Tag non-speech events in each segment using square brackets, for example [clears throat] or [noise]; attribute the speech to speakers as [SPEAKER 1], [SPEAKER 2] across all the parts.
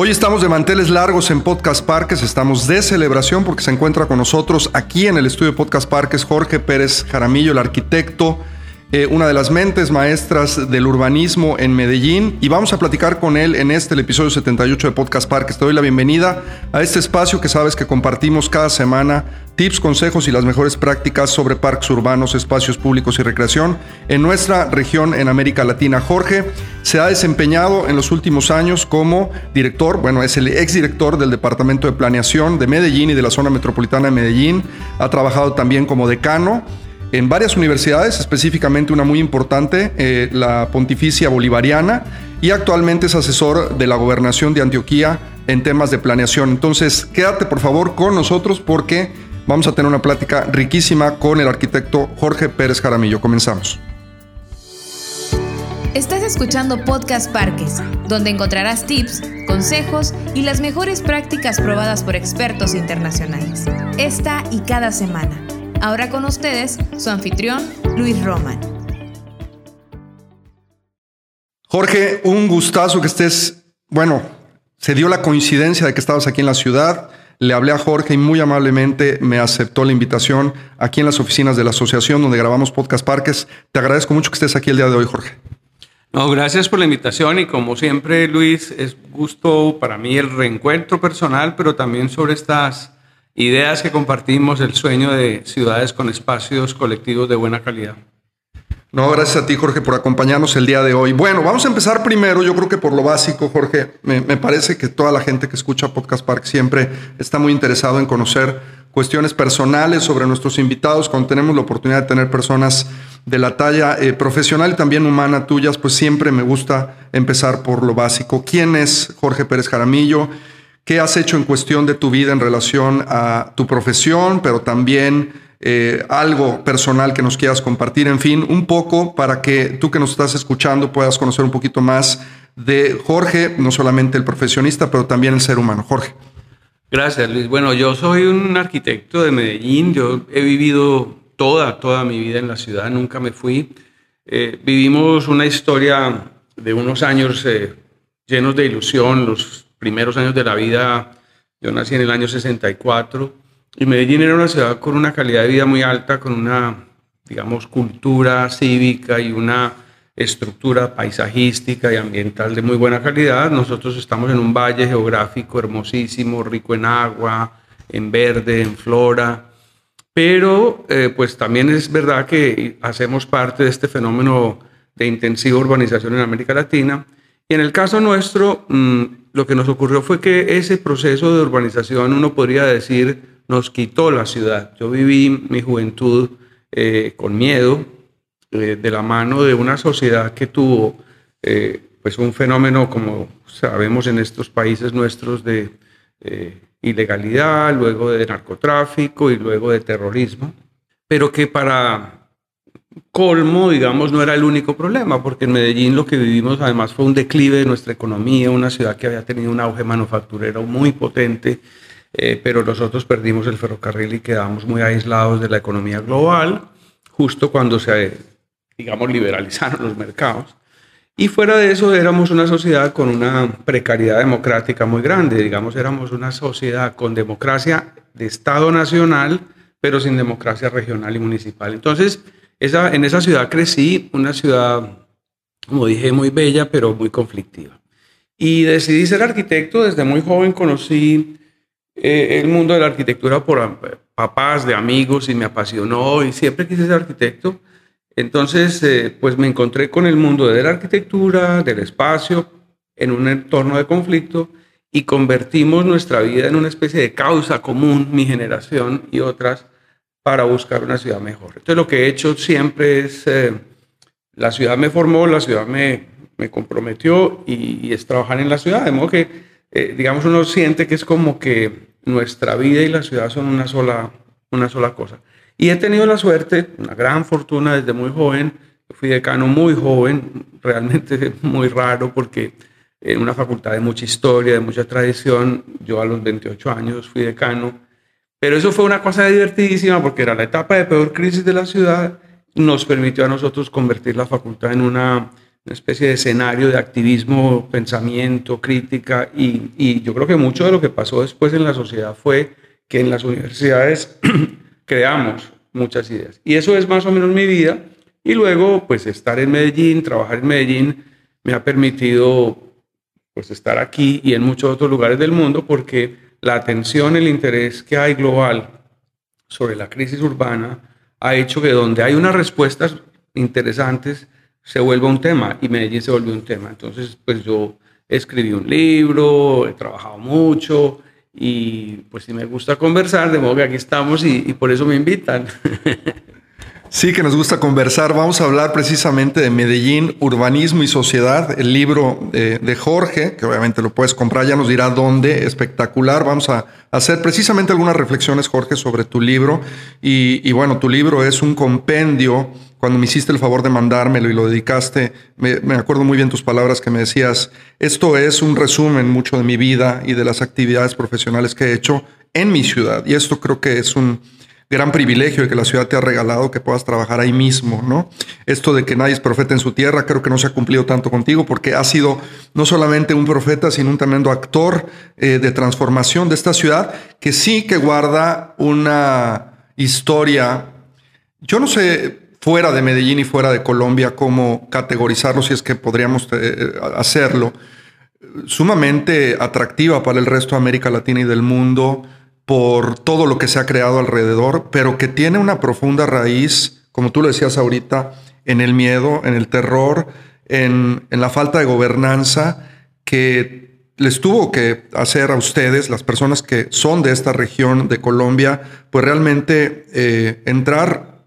[SPEAKER 1] Hoy estamos de manteles largos en Podcast Parques, estamos de celebración porque se encuentra con nosotros aquí en el estudio de Podcast Parques Jorge Pérez Jaramillo, el arquitecto, eh, una de las mentes maestras del urbanismo en Medellín y vamos a platicar con él en este, el episodio 78 de Podcast Parques. Te doy la bienvenida a este espacio que sabes que compartimos cada semana tips, consejos y las mejores prácticas sobre parques urbanos, espacios públicos y recreación en nuestra región en América Latina. Jorge se ha desempeñado en los últimos años como director, bueno, es el exdirector del Departamento de Planeación de Medellín y de la zona metropolitana de Medellín. Ha trabajado también como decano en varias universidades, específicamente una muy importante, eh, la Pontificia Bolivariana, y actualmente es asesor de la gobernación de Antioquía en temas de planeación. Entonces, quédate por favor con nosotros porque vamos a tener una plática riquísima con el arquitecto Jorge Pérez Jaramillo. Comenzamos.
[SPEAKER 2] Estás escuchando Podcast Parques, donde encontrarás tips, consejos y las mejores prácticas probadas por expertos internacionales. Esta y cada semana. Ahora con ustedes, su anfitrión, Luis Roman.
[SPEAKER 1] Jorge, un gustazo que estés, bueno, se dio la coincidencia de que estabas aquí en la ciudad. Le hablé a Jorge y muy amablemente me aceptó la invitación aquí en las oficinas de la asociación donde grabamos Podcast Parques. Te agradezco mucho que estés aquí el día de hoy, Jorge.
[SPEAKER 3] No, gracias por la invitación y como siempre, Luis, es gusto para mí el reencuentro personal, pero también sobre estas ideas que compartimos, el sueño de ciudades con espacios colectivos de buena calidad.
[SPEAKER 1] No, gracias a ti, Jorge, por acompañarnos el día de hoy. Bueno, vamos a empezar primero, yo creo que por lo básico, Jorge. Me, parece que toda la gente que escucha Podcast Park siempre está muy interesado en conocer cuestiones personales sobre nuestros invitados. Cuando tenemos la oportunidad de tener personas de la talla eh, profesional y también humana tuyas, pues siempre me gusta empezar por lo básico. ¿Quién es Jorge Pérez Jaramillo? ¿Qué has hecho en cuestión de tu vida en relación a tu profesión, pero también eh, algo personal que nos quieras compartir? En fin, un poco para que tú que nos estás escuchando puedas conocer un poquito más de Jorge, no solamente el profesionista, pero también el ser humano. Jorge.
[SPEAKER 3] Gracias, Luis. Bueno, yo soy un arquitecto de Medellín. Yo he vivido toda, toda mi vida en la ciudad. Nunca me fui. Eh, vivimos una historia de unos años eh, llenos de ilusión. Los primeros años de la vida, yo nací en el año 64 y Medellín era una ciudad con una calidad de vida muy alta, con una, digamos, cultura cívica y una estructura paisajística y ambiental de muy buena calidad. Nosotros estamos en un valle geográfico hermosísimo, rico en agua, en verde, en flora, pero eh, pues también es verdad que hacemos parte de este fenómeno de intensiva urbanización en América Latina. Y en el caso nuestro, mm, lo que nos ocurrió fue que ese proceso de urbanización, uno podría decir, nos quitó la ciudad. Yo viví mi juventud eh, con miedo, eh, de la mano de una sociedad que tuvo eh, pues un fenómeno, como sabemos en estos países nuestros, de ilegalidad, luego de narcotráfico y luego de terrorismo, pero que para colmo, digamos, no era el único problema, porque en Medellín lo que vivimos además fue un declive de nuestra economía, una ciudad que había tenido un auge manufacturero muy potente, eh, pero nosotros perdimos el ferrocarril y quedamos muy aislados de la economía global, justo cuando se, digamos, liberalizaron los mercados. Y fuera de eso éramos una sociedad con una precariedad democrática muy grande, digamos, éramos una sociedad con democracia de Estado nacional, pero sin democracia regional y municipal. Entonces, esa, en esa ciudad crecí, una ciudad, como dije, muy bella, pero muy conflictiva. Y decidí ser arquitecto. Desde muy joven conocí eh, el mundo de la arquitectura por papás, de amigos, y me apasionó y siempre quise ser arquitecto. Entonces, eh, pues me encontré con el mundo de la arquitectura, del espacio, en un entorno de conflicto y convertimos nuestra vida en una especie de causa común, mi generación y otras, para buscar una ciudad mejor. Entonces lo que he hecho siempre es, eh, la ciudad me formó, la ciudad me, me comprometió y, es trabajar en la ciudad, de modo que, eh, digamos, uno siente que es como que nuestra vida y la ciudad son una sola, una sola cosa. Y he tenido la suerte, una gran fortuna desde muy joven, fui decano muy joven, realmente [laughs] muy raro porque en una facultad de mucha historia, de mucha tradición, yo a los 28 años fui decano pero eso fue una cosa divertidísima porque era la etapa de peor crisis de la ciudad. Nos permitió a nosotros convertir la facultad en una especie de escenario de activismo, pensamiento, crítica, y, y, yo creo que mucho de lo que pasó después en la sociedad fue que en las universidades [clears throat] creamos muchas ideas. Y eso es más o menos mi vida, y luego pues estar en Medellín, trabajar en Medellín, me ha permitido pues estar aquí y en muchos otros lugares del mundo porque la atención, el interés que hay global sobre la crisis urbana ha hecho que donde hay unas respuestas interesantes, se vuelva un tema y Medellín se volvió un tema. Entonces, pues yo escribí un libro, he trabajado mucho y pues sí me gusta conversar, de modo que aquí estamos y, y por eso me invitan. [laughs]
[SPEAKER 1] Sí, que nos gusta conversar. Vamos a hablar precisamente de Medellín, Urbanismo y Sociedad, el libro de, Jorge, que obviamente lo puedes comprar, ya nos dirá dónde, espectacular. Vamos a hacer precisamente algunas reflexiones, Jorge, sobre tu libro. Y, bueno, tu libro es un compendio. Cuando me hiciste el favor de mandármelo y lo dedicaste, me, me acuerdo muy bien tus palabras que me decías, esto es un resumen mucho de mi vida y de las actividades profesionales que he hecho en mi ciudad. Y esto creo que es un gran privilegio que la ciudad te ha regalado que puedas trabajar ahí mismo, ¿no? Esto de que nadie es profeta en su tierra, creo que no se ha cumplido tanto contigo porque has sido no solamente un profeta, sino un tremendo actor eh, de transformación de esta ciudad que sí que guarda una historia, yo no sé fuera de Medellín y fuera de Colombia cómo categorizarlo si es que podríamos eh, hacerlo, sumamente atractiva para el resto de América Latina y del mundo por todo lo que se ha creado alrededor, pero que tiene una profunda raíz, como tú lo decías ahorita, en el miedo, en el terror, en, la falta de gobernanza que les tuvo que hacer a ustedes, las personas que son de esta región de Colombia, pues realmente eh, entrar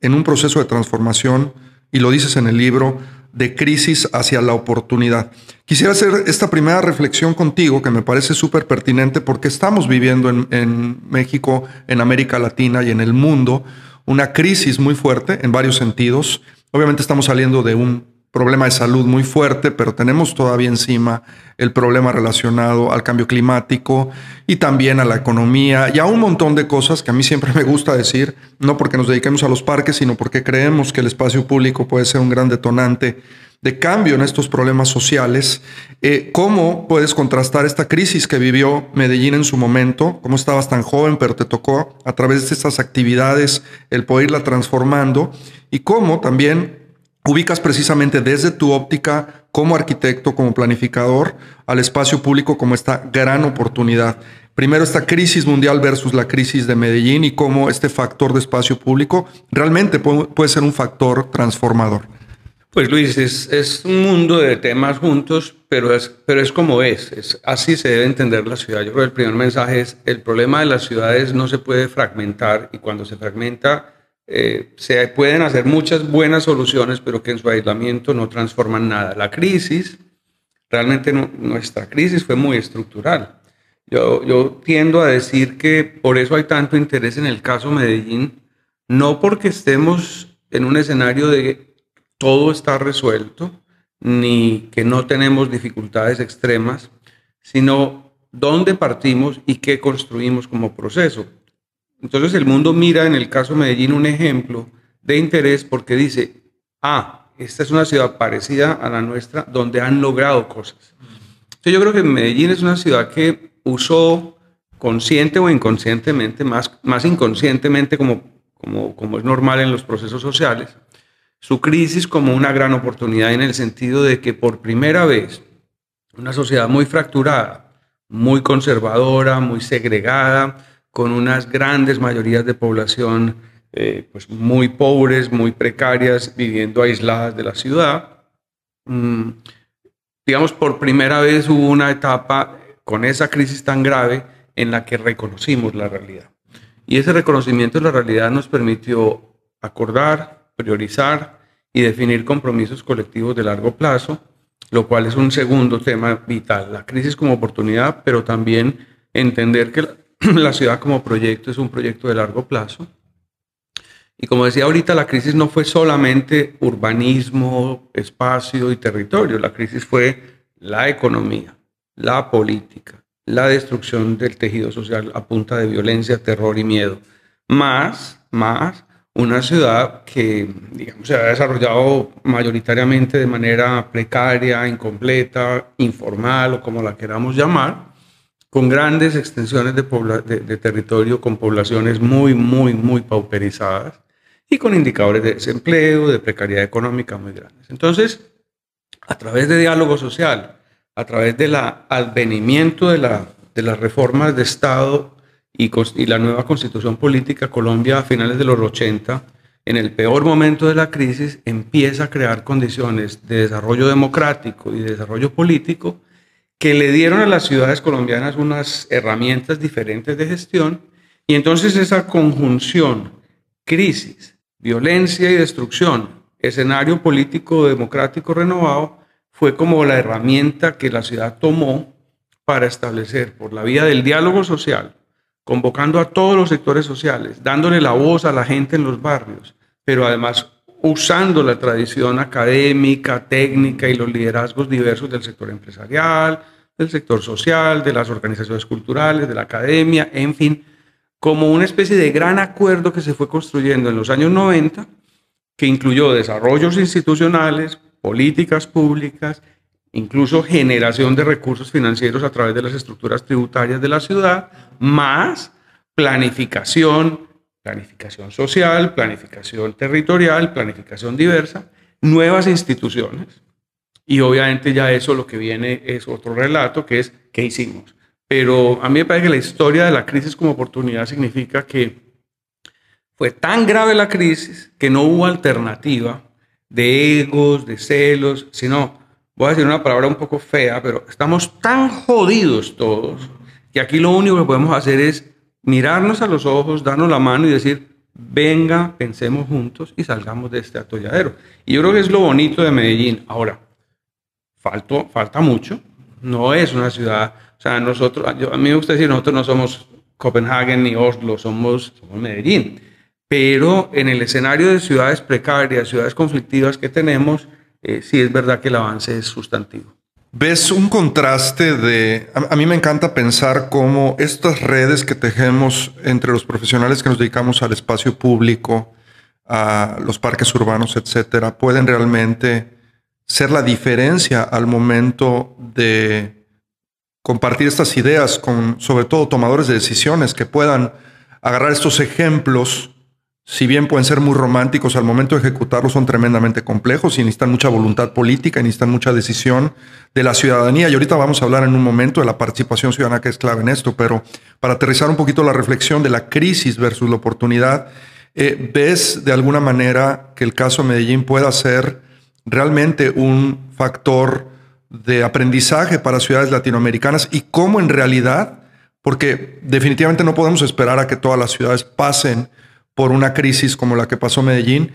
[SPEAKER 1] en un proceso de transformación, y lo dices en el libro, de crisis hacia la oportunidad. Quisiera hacer esta primera reflexión contigo que me parece súper pertinente porque estamos viviendo en, en, México, en América Latina y en el mundo una crisis muy fuerte en varios sentidos. Obviamente estamos saliendo de un problema de salud muy fuerte, pero tenemos todavía encima el problema relacionado al cambio climático y también a la economía y a un montón de cosas que a mí siempre me gusta decir, no porque nos dediquemos a los parques, sino porque creemos que el espacio público puede ser un gran detonante de cambio en estos problemas sociales. Eh, ¿Cómo puedes contrastar esta crisis que vivió Medellín en su momento? ¿Cómo estabas tan joven, pero te tocó a través de estas actividades el poder irla transformando? Y cómo también ubicas precisamente desde tu óptica como arquitecto, como planificador, al espacio público como esta gran oportunidad. Primero esta crisis mundial versus la crisis de Medellín y cómo este factor de espacio público realmente puede, ser un factor transformador.
[SPEAKER 3] Pues Luis, es, un mundo de temas juntos, pero es, pero es como es, es. Así se debe entender la ciudad. Yo creo que el primer mensaje es, el problema de las ciudades no se puede fragmentar y cuando se fragmenta eh, se pueden hacer muchas buenas soluciones, pero que en su aislamiento no transforman nada. La crisis, realmente nuestra crisis fue muy estructural. Yo, yo tiendo a decir que por eso hay tanto interés en el caso Medellín, no porque estemos en un escenario de todo está resuelto, ni que no tenemos dificultades extremas, sino dónde partimos y qué construimos como proceso. Entonces el mundo mira en el caso de Medellín un ejemplo de interés porque dice, ah, esta es una ciudad parecida a la nuestra donde han logrado cosas. Entonces yo creo que Medellín es una ciudad que usó consciente o inconscientemente, más, más inconscientemente como, como, como es normal en los procesos sociales, su crisis como una gran oportunidad en el sentido de que por primera vez una sociedad muy fracturada, muy conservadora, muy segregada, con unas grandes mayorías de población eh, pues muy pobres, muy precarias, viviendo aisladas de la ciudad. Mm, digamos, por primera vez hubo una etapa con esa crisis tan grave en la que reconocimos la realidad. Y ese reconocimiento de la realidad nos permitió acordar, priorizar y definir compromisos colectivos de largo plazo, lo cual es un segundo tema vital, la crisis como oportunidad, pero también entender que [clears throat] la ciudad como proyecto es un proyecto de largo plazo. Y como decía ahorita, la crisis no fue solamente urbanismo, espacio y territorio, la crisis fue la economía, la política, la destrucción del tejido social a punta de violencia, terror y miedo, más, más una ciudad que, digamos, se ha desarrollado mayoritariamente de manera precaria, incompleta, informal o como la queramos llamar, con grandes extensiones de, territorio, con poblaciones muy, muy, muy pauperizadas y con indicadores de desempleo, de precariedad económica muy grandes. Entonces, a través de diálogo social, a través del advenimiento de las reformas de Estado y, y, la nueva constitución política, Colombia a finales de los 80, en el peor momento de la crisis, empieza a crear condiciones de desarrollo democrático y de desarrollo político que le dieron a las ciudades colombianas unas herramientas diferentes de gestión y entonces esa conjunción, crisis, violencia y destrucción, escenario político democrático renovado, fue como la herramienta que la ciudad tomó para establecer por la vía del diálogo social, convocando a todos los sectores sociales, dándole la voz a la gente en los barrios, pero además usando la tradición académica, técnica y los liderazgos diversos del sector empresarial, del sector social, de las organizaciones culturales, de la academia, en fin, como una especie de gran acuerdo que se fue construyendo en los años 90, que incluyó desarrollos institucionales, políticas públicas, incluso generación de recursos financieros a través de las estructuras tributarias de la ciudad, más planificación, planificación social, planificación territorial, planificación diversa, nuevas instituciones. Y obviamente ya eso lo que viene es otro relato, que es qué hicimos. Pero a mí me parece que la historia de la crisis como oportunidad significa que fue tan grave la crisis que no hubo alternativa de egos, de celos, sino, voy a decir una palabra un poco fea, pero estamos tan jodidos todos que aquí lo único que podemos hacer es mirarnos a los ojos, darnos la mano y decir, venga, pensemos juntos y salgamos de este atolladero. Y yo creo que es lo bonito de Medellín. Ahora, faltó, falta mucho, no es una ciudad, o sea, nosotros, a mí me gusta decir, nosotros no somos Copenhague ni Oslo, somos, Medellín. Pero en el escenario de ciudades precarias, ciudades conflictivas que tenemos, eh, sí es verdad que el avance es sustantivo.
[SPEAKER 1] ¿Ves un contraste de... A, mí me encanta pensar cómo estas redes que tejemos entre los profesionales que nos dedicamos al espacio público, a los parques urbanos, etcétera, pueden realmente ser la diferencia al momento de compartir estas ideas con, sobre todo, tomadores de decisiones que puedan agarrar estos ejemplos si bien pueden ser muy románticos, al momento de ejecutarlos son tremendamente complejos y necesitan mucha voluntad política y necesitan mucha decisión de la ciudadanía. Y ahorita vamos a hablar en un momento de la participación ciudadana que es clave en esto, pero para aterrizar un poquito la reflexión de la crisis versus la oportunidad, eh, ¿ves de alguna manera que el caso Medellín pueda ser realmente un factor de aprendizaje para ciudades latinoamericanas y cómo en realidad, porque definitivamente no podemos esperar a que todas las ciudades pasen por una crisis como la que pasó Medellín,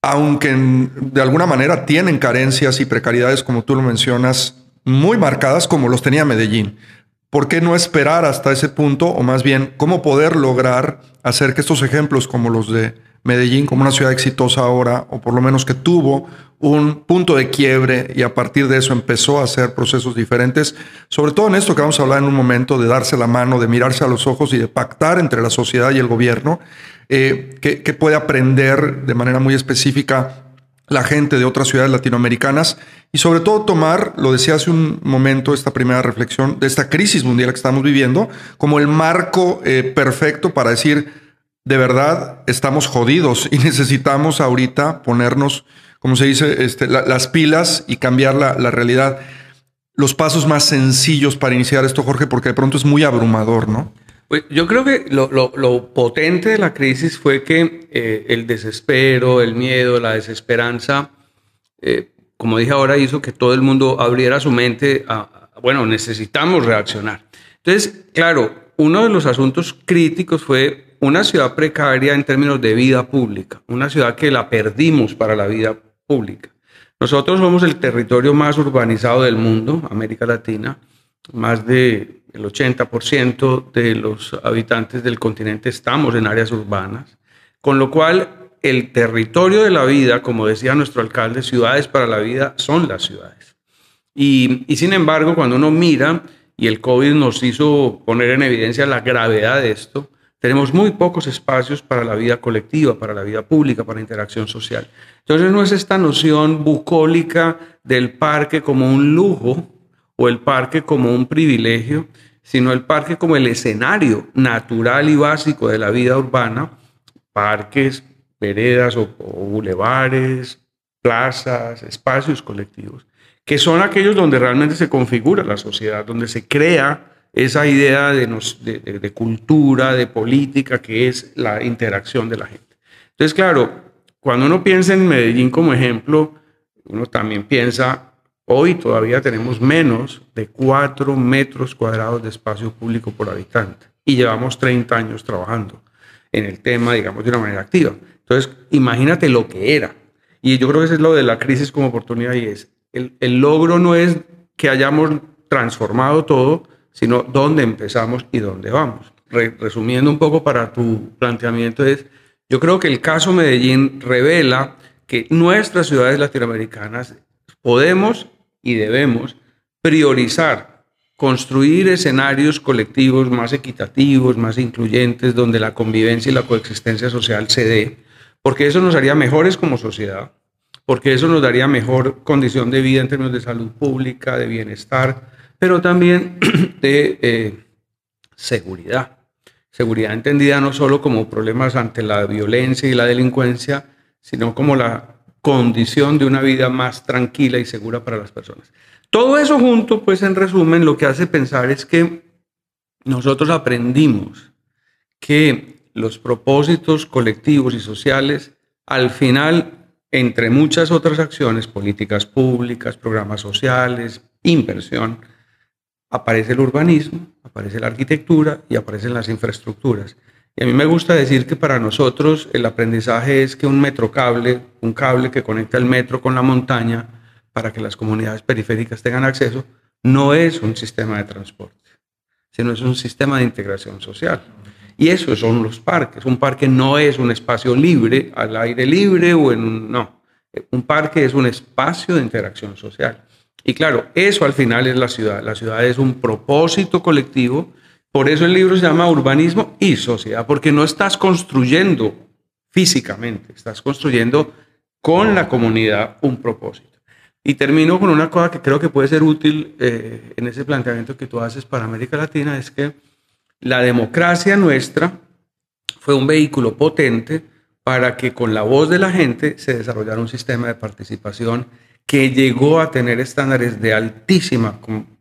[SPEAKER 1] aunque de alguna manera tienen carencias y precariedades, como tú lo mencionas, muy marcadas como los tenía Medellín. ¿Por qué no esperar hasta ese punto? O más bien, ¿cómo poder lograr hacer que estos ejemplos como los de Medellín, como una ciudad exitosa ahora, o por lo menos que tuvo un punto de quiebre y a partir de eso empezó a hacer procesos diferentes, sobre todo en esto que vamos a hablar en un momento, de darse la mano, de mirarse a los ojos y de pactar entre la sociedad y el gobierno, eh, que, puede aprender de manera muy específica la gente de otras ciudades latinoamericanas y sobre todo tomar, lo decía hace un momento, esta primera reflexión de esta crisis mundial que estamos viviendo como el marco eh, perfecto para decir, de verdad, estamos jodidos y [laughs] necesitamos ahorita ponernos, como se dice, este, las pilas y cambiar la, la realidad. Los pasos más sencillos para iniciar esto, Jorge, porque de pronto es muy abrumador, ¿no?
[SPEAKER 3] Pues yo creo que lo, potente de la crisis fue que eh, el desespero, el miedo, la desesperanza, eh, como dije ahora, hizo que todo el mundo abriera su mente a, bueno, necesitamos reaccionar. Entonces, claro, uno de los asuntos críticos fue una ciudad precaria en términos de vida pública, una ciudad que la perdimos para la vida pública. Nosotros somos el territorio más urbanizado del mundo, América Latina, más de el 80% de los habitantes del continente estamos en áreas urbanas, con lo cual el territorio de la vida, como decía nuestro alcalde, ciudades para la vida son las ciudades. Y, sin embargo, cuando uno mira, y el COVID nos hizo poner en evidencia la gravedad de esto, Tenemos muy pocos espacios para la vida colectiva, para la vida pública, para la interacción social. Entonces no es esta noción bucólica del parque como un lujo o el parque como un privilegio, sino el parque como el escenario natural y básico de la vida urbana, parques, veredas o, bulevares, plazas, espacios colectivos, que son aquellos donde realmente se configura la sociedad, donde se crea esa idea de, de, cultura, de política, que es la interacción de la gente. Entonces, claro, cuando uno piensa en Medellín como ejemplo, uno también piensa, hoy todavía tenemos menos de 4 metros cuadrados de espacio público por habitante y llevamos 30 años trabajando en el tema, digamos, de una manera activa. Entonces, imagínate lo que era. Y yo creo que eso es lo de la crisis como oportunidad y es, el, el logro no es que hayamos transformado todo, sino dónde empezamos y dónde vamos. resumiendo un poco para tu planteamiento es, yo creo que el caso Medellín revela que nuestras ciudades latinoamericanas podemos y debemos priorizar, construir escenarios colectivos más equitativos, más incluyentes, donde la convivencia y la coexistencia social se dé, porque eso nos haría mejores como sociedad, porque eso nos daría mejor condición de vida en términos de salud pública, de bienestar, pero también [clears throat] de eh, seguridad. Seguridad entendida no solo como problemas ante la violencia y la delincuencia, sino como la condición de una vida más tranquila y segura para las personas. Todo eso junto, pues en resumen, lo que hace pensar es que nosotros aprendimos que los propósitos colectivos y sociales, al final, entre muchas otras acciones, políticas públicas, programas sociales, inversión, aparece el urbanismo, aparece la arquitectura y aparecen las infraestructuras. Y a mí me gusta decir que para nosotros el aprendizaje es que un metrocable, un cable que conecta el metro con la montaña para que las comunidades periféricas tengan acceso, no es un sistema de transporte, sino es un sistema de integración social. Y eso son los parques. Un parque no es un espacio libre, al aire libre o en un... No, un parque es un espacio de interacción social. Y claro, eso al final es la ciudad. La ciudad es un propósito colectivo. Por eso el libro se llama Urbanismo y Sociedad, porque no estás construyendo físicamente, estás construyendo con la comunidad un propósito. Y termino con una cosa que creo que puede ser útil eh, en ese planteamiento que tú haces para América Latina, es que la democracia nuestra fue un vehículo potente para que con la voz de la gente se desarrollara un sistema de participación que llegó a tener estándares de altísima,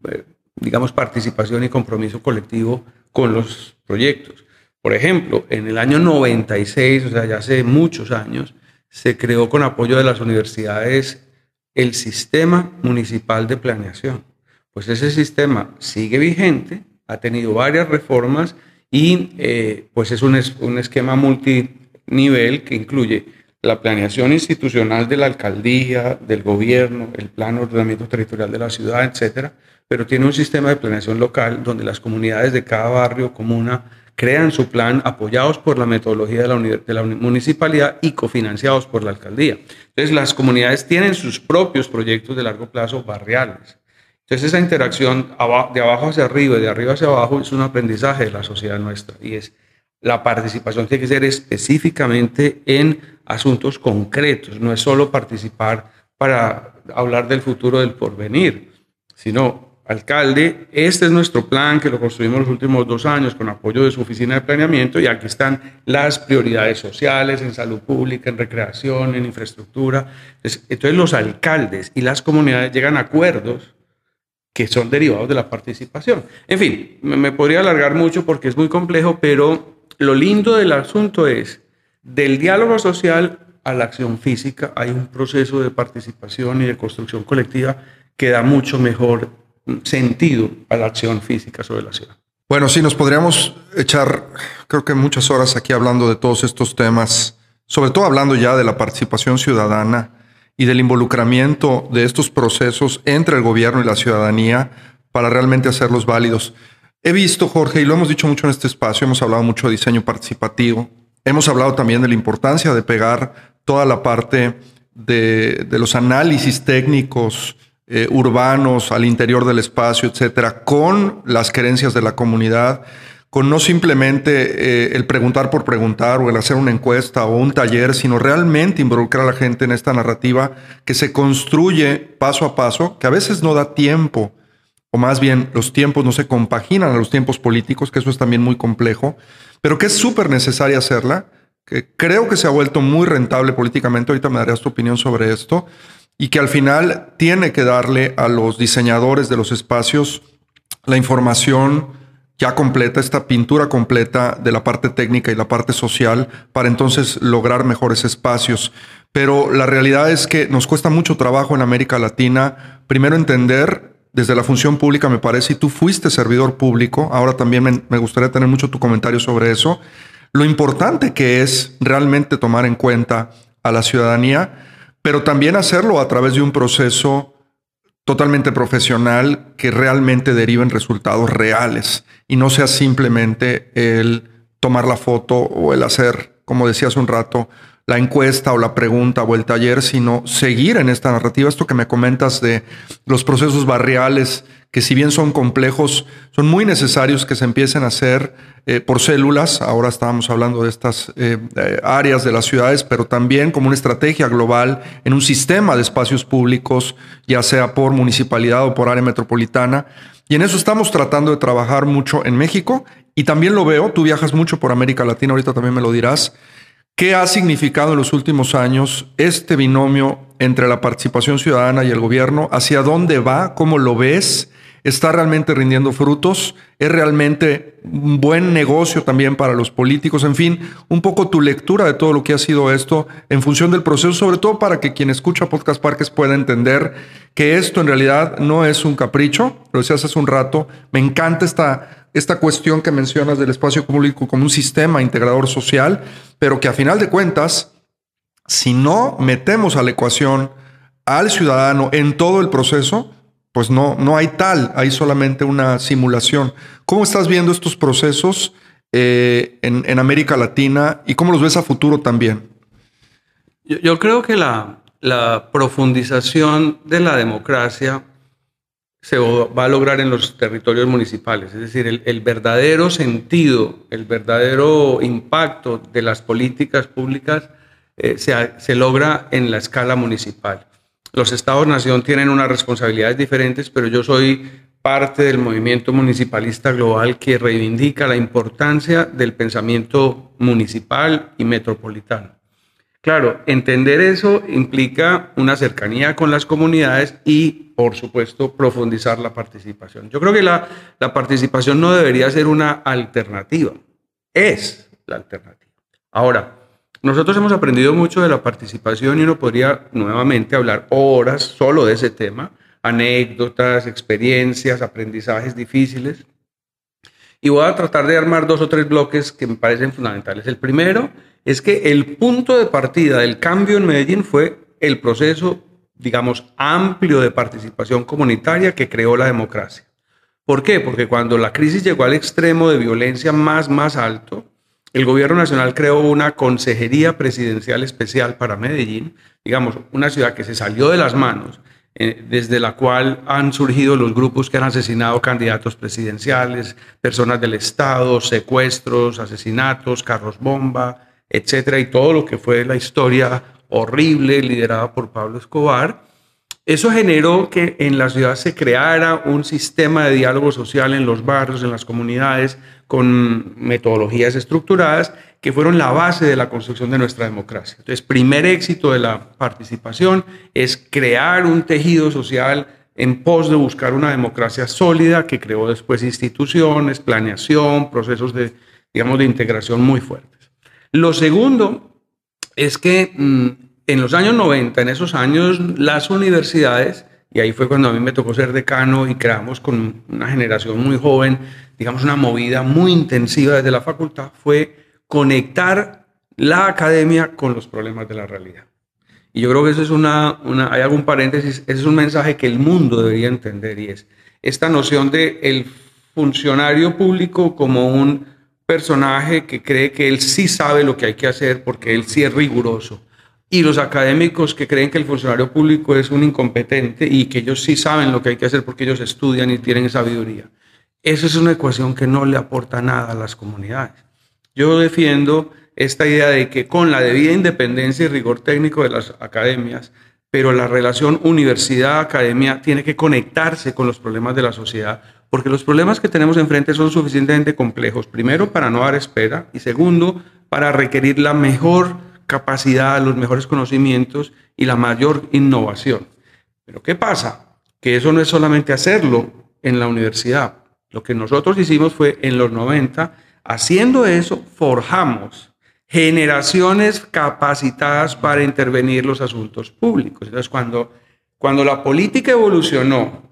[SPEAKER 3] eh, digamos, participación y compromiso colectivo con los proyectos. Por ejemplo, en el año 96, o sea, ya hace muchos años, se creó con apoyo de las universidades el Sistema Municipal de Planeación. Pues ese sistema sigue vigente, ha tenido varias reformas y eh, pues es un, un esquema multinivel que incluye la planeación institucional de la alcaldía, del gobierno, el plan de ordenamiento territorial de la ciudad, etcétera, pero tiene un sistema de planeación local donde las comunidades de cada barrio, comuna, crean su plan apoyados por la metodología de la, de la municipalidad y cofinanciados por la alcaldía. Entonces, las comunidades tienen sus propios proyectos de largo plazo barriales. Entonces, esa interacción de abajo hacia arriba y de arriba hacia abajo es un aprendizaje de la sociedad nuestra y es la participación tiene que ser específicamente en asuntos concretos, no es solo participar para hablar del futuro del porvenir, sino, alcalde, este es nuestro plan que lo construimos los últimos dos años con apoyo de su oficina de planeamiento y aquí están las prioridades sociales en salud pública, en recreación, en infraestructura. Entonces, los alcaldes y las comunidades llegan a acuerdos que son derivados de la participación. En fin, me podría alargar mucho porque es muy complejo, pero lo lindo del asunto es, del diálogo social a la acción física hay un proceso de participación y de construcción colectiva que da mucho mejor sentido a la acción física sobre la ciudad.
[SPEAKER 1] Bueno, sí, nos podríamos echar, creo que muchas horas aquí hablando de todos estos temas, sobre todo hablando ya de la participación ciudadana y del involucramiento de estos procesos entre el gobierno y la ciudadanía para realmente hacerlos válidos. He visto, Jorge, y lo hemos dicho mucho en este espacio, hemos hablado mucho de diseño participativo, hemos hablado también de la importancia de pegar toda la parte de, los análisis técnicos eh, urbanos al interior del espacio, etcétera, con las creencias de la comunidad, con no simplemente eh, el preguntar por preguntar o el hacer una encuesta o un taller, sino realmente involucrar a la gente en esta narrativa que se construye paso a paso, que a veces no da tiempo, o más bien los tiempos no se compaginan a los tiempos políticos, que eso es también muy complejo, pero que es súper necesaria hacerla, que creo que se ha vuelto muy rentable políticamente, ahorita me darías tu opinión sobre esto, y que al final tiene que darle a los diseñadores de los espacios la información, ya completa, esta pintura completa de la parte técnica y la parte social para entonces lograr mejores espacios. Pero la realidad es que nos cuesta mucho trabajo en América Latina, primero entender desde la función pública, me parece, y tú fuiste servidor público, ahora también me, gustaría tener mucho tu comentario sobre eso, lo importante que es realmente tomar en cuenta a la ciudadanía, pero también hacerlo a través de un proceso totalmente profesional que realmente deriven resultados reales y no sea simplemente el tomar la foto o el hacer, como decía hace un rato, la encuesta o la pregunta o el taller, sino seguir en esta narrativa. Esto que me comentas de los procesos barriales, que si bien son complejos, son muy necesarios que se empiecen a hacer eh, por células. Ahora estábamos hablando de estas eh, eh, áreas de las ciudades, pero también como una estrategia global en un sistema de espacios públicos, ya sea por municipalidad o por área metropolitana. Y en eso estamos tratando de trabajar mucho en México y también lo veo, tú viajas mucho por América Latina, ahorita también me lo dirás. ¿Qué ha significado en los últimos años este binomio entre la participación ciudadana y el gobierno? ¿Hacia dónde va? ¿Cómo lo ves? ¿Está realmente rindiendo frutos? ¿Es realmente un buen negocio también para los políticos? En fin, un poco tu lectura de todo lo que ha sido esto en función del proceso, sobre todo para que quien escucha Podcast Parques pueda entender que esto en realidad no es un capricho, lo decías hace un rato, me encanta esta esta cuestión que mencionas del espacio público como un sistema integrador social, pero que a final de cuentas, si no metemos a la ecuación al ciudadano en todo el proceso, pues no, no hay tal, hay solamente una simulación. ¿Cómo estás viendo estos procesos eh, en, América Latina y cómo los ves a futuro también?
[SPEAKER 3] Yo, creo que la, profundización de la democracia se va a lograr en los territorios municipales. Es decir, el, verdadero sentido, el verdadero impacto de las políticas públicas eh, se, logra en la escala municipal. Los estados-nación tienen unas responsabilidades diferentes, pero yo soy parte del movimiento municipalista global que reivindica la importancia del pensamiento municipal y metropolitano. Claro, entender eso implica una cercanía con las comunidades y por supuesto, profundizar la participación. Yo creo que la, participación no debería ser una alternativa, es la alternativa. Ahora, nosotros hemos aprendido mucho de la participación y uno podría nuevamente hablar horas solo de ese tema, anécdotas, experiencias, aprendizajes difíciles. Y voy a tratar de armar dos o tres bloques que me parecen fundamentales. El primero es que el punto de partida del cambio en Medellín fue el proceso digamos, amplio de participación comunitaria que creó la democracia. ¿Por qué? Porque cuando la crisis llegó al extremo de violencia más, más alto, el gobierno nacional creó una consejería presidencial especial para Medellín, digamos, una ciudad que se salió de las manos, eh, desde la cual han surgido los grupos que han asesinado candidatos presidenciales, personas del Estado, secuestros, asesinatos, carros bomba, etcétera, y todo lo que fue la historia horrible liderada por Pablo Escobar. Eso generó que en la ciudad se creara un sistema de diálogo social en los barrios, en las comunidades, con metodologías estructuradas que fueron la base de la construcción de nuestra democracia. Entonces, primer éxito de la participación es crear un tejido social en pos de buscar una democracia sólida que creó después instituciones, planeación, procesos de, digamos, de integración muy fuertes. Lo segundo es que mm, en los años 90, en esos años, las universidades, y ahí fue cuando a mí me tocó ser decano y creamos con una generación muy joven, digamos, una movida muy intensiva desde la facultad, fue conectar la academia con los problemas de la realidad. Y yo creo que eso es una, una hay algún paréntesis, ese es un mensaje que el mundo debería entender y es esta noción de el funcionario público como un personaje que cree que él sí sabe lo que hay que hacer porque él sí es riguroso. Y los académicos que creen que el funcionario público es un incompetente y que ellos sí saben lo que hay que hacer porque ellos estudian y tienen sabiduría. Eso es una ecuación que no le aporta nada a las comunidades. Yo defiendo esta idea de que con la debida independencia y rigor técnico de las academias, pero la relación universidad-academia tiene que conectarse con los problemas de la sociedad, porque los problemas que tenemos enfrente son suficientemente complejos, primero para no dar espera y segundo para requerir la mejor capacidad, los mejores conocimientos y la mayor innovación. Pero ¿qué pasa? Que eso no es solamente hacerlo en la universidad. Lo que nosotros hicimos fue en los 90, haciendo eso, forjamos generaciones capacitadas para intervenir los asuntos públicos. Entonces, cuando, cuando la política evolucionó,